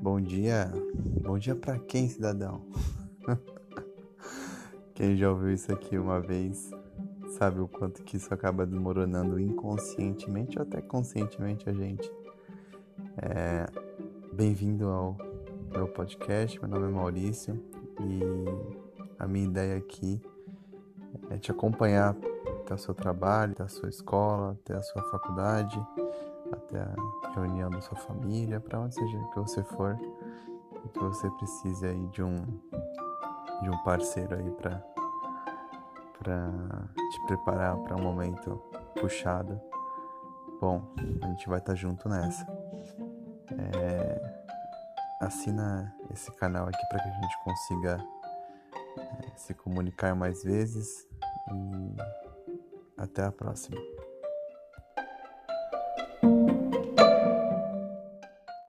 bom dia. Bom dia para quem, cidadão? quem já ouviu isso aqui uma vez sabe o quanto que isso acaba desmoronando inconscientemente ou até conscientemente a gente. É... Bem-vindo ao meu podcast. Meu nome é Maurício e a minha ideia aqui é te acompanhar até o seu trabalho, até a sua escola, até a sua faculdade até a reunião da sua família, para onde seja que você for e que você precise aí de um de um parceiro aí para para te preparar para um momento puxado. Bom, a gente vai estar tá junto nessa. É, assina esse canal aqui para que a gente consiga é, se comunicar mais vezes e até a próxima.